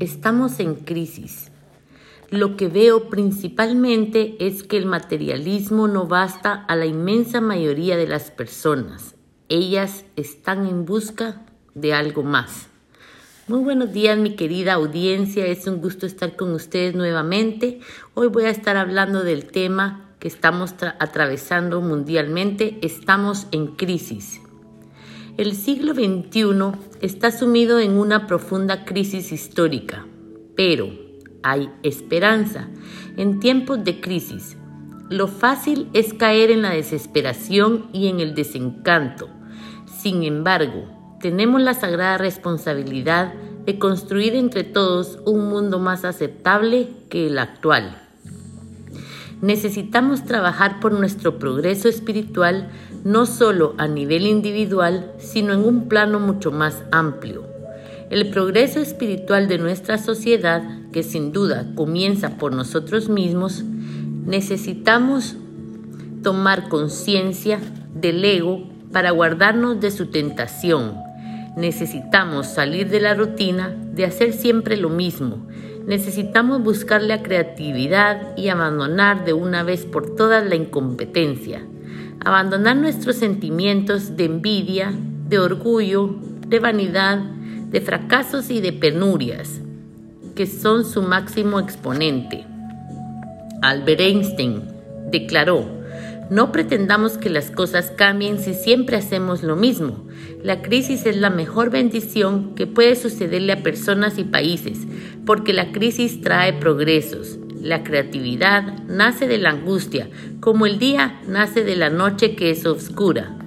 Estamos en crisis. Lo que veo principalmente es que el materialismo no basta a la inmensa mayoría de las personas. Ellas están en busca de algo más. Muy buenos días mi querida audiencia, es un gusto estar con ustedes nuevamente. Hoy voy a estar hablando del tema que estamos atravesando mundialmente. Estamos en crisis. El siglo XXI está sumido en una profunda crisis histórica, pero hay esperanza en tiempos de crisis. Lo fácil es caer en la desesperación y en el desencanto. Sin embargo, tenemos la sagrada responsabilidad de construir entre todos un mundo más aceptable que el actual. Necesitamos trabajar por nuestro progreso espiritual no solo a nivel individual, sino en un plano mucho más amplio. El progreso espiritual de nuestra sociedad, que sin duda comienza por nosotros mismos, necesitamos tomar conciencia del ego para guardarnos de su tentación. Necesitamos salir de la rutina de hacer siempre lo mismo. Necesitamos buscar la creatividad y abandonar de una vez por todas la incompetencia abandonar nuestros sentimientos de envidia, de orgullo, de vanidad, de fracasos y de penurias, que son su máximo exponente. Albert Einstein declaró, no pretendamos que las cosas cambien si siempre hacemos lo mismo. La crisis es la mejor bendición que puede sucederle a personas y países, porque la crisis trae progresos. La creatividad nace de la angustia, como el día nace de la noche que es oscura.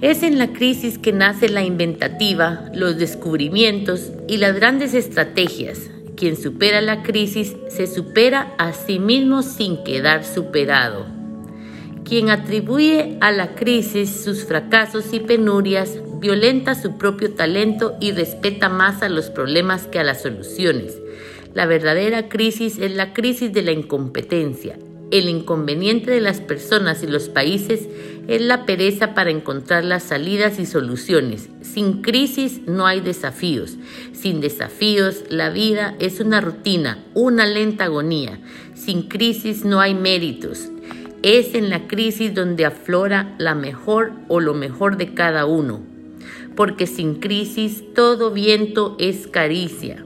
Es en la crisis que nace la inventativa, los descubrimientos y las grandes estrategias. Quien supera la crisis se supera a sí mismo sin quedar superado. Quien atribuye a la crisis sus fracasos y penurias violenta su propio talento y respeta más a los problemas que a las soluciones. La verdadera crisis es la crisis de la incompetencia. El inconveniente de las personas y los países es la pereza para encontrar las salidas y soluciones. Sin crisis no hay desafíos. Sin desafíos la vida es una rutina, una lenta agonía. Sin crisis no hay méritos. Es en la crisis donde aflora la mejor o lo mejor de cada uno. Porque sin crisis todo viento es caricia.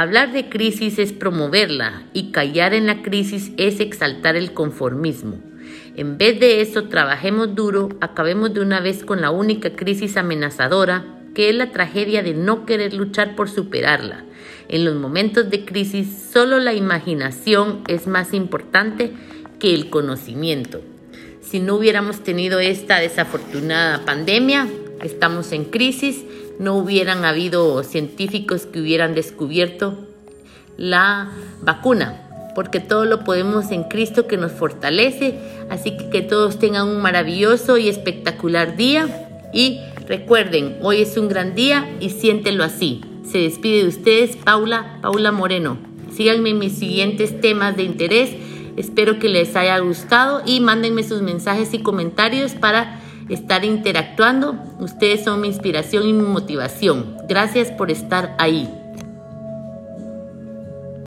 Hablar de crisis es promoverla y callar en la crisis es exaltar el conformismo. En vez de eso, trabajemos duro, acabemos de una vez con la única crisis amenazadora, que es la tragedia de no querer luchar por superarla. En los momentos de crisis, solo la imaginación es más importante que el conocimiento. Si no hubiéramos tenido esta desafortunada pandemia, estamos en crisis, no hubieran habido científicos que hubieran descubierto la vacuna, porque todo lo podemos en Cristo que nos fortalece. Así que que todos tengan un maravilloso y espectacular día. Y recuerden, hoy es un gran día y siéntelo así. Se despide de ustedes Paula, Paula Moreno. Síganme en mis siguientes temas de interés. Espero que les haya gustado y mándenme sus mensajes y comentarios para estar interactuando. Ustedes son mi inspiración y mi motivación. Gracias por estar ahí.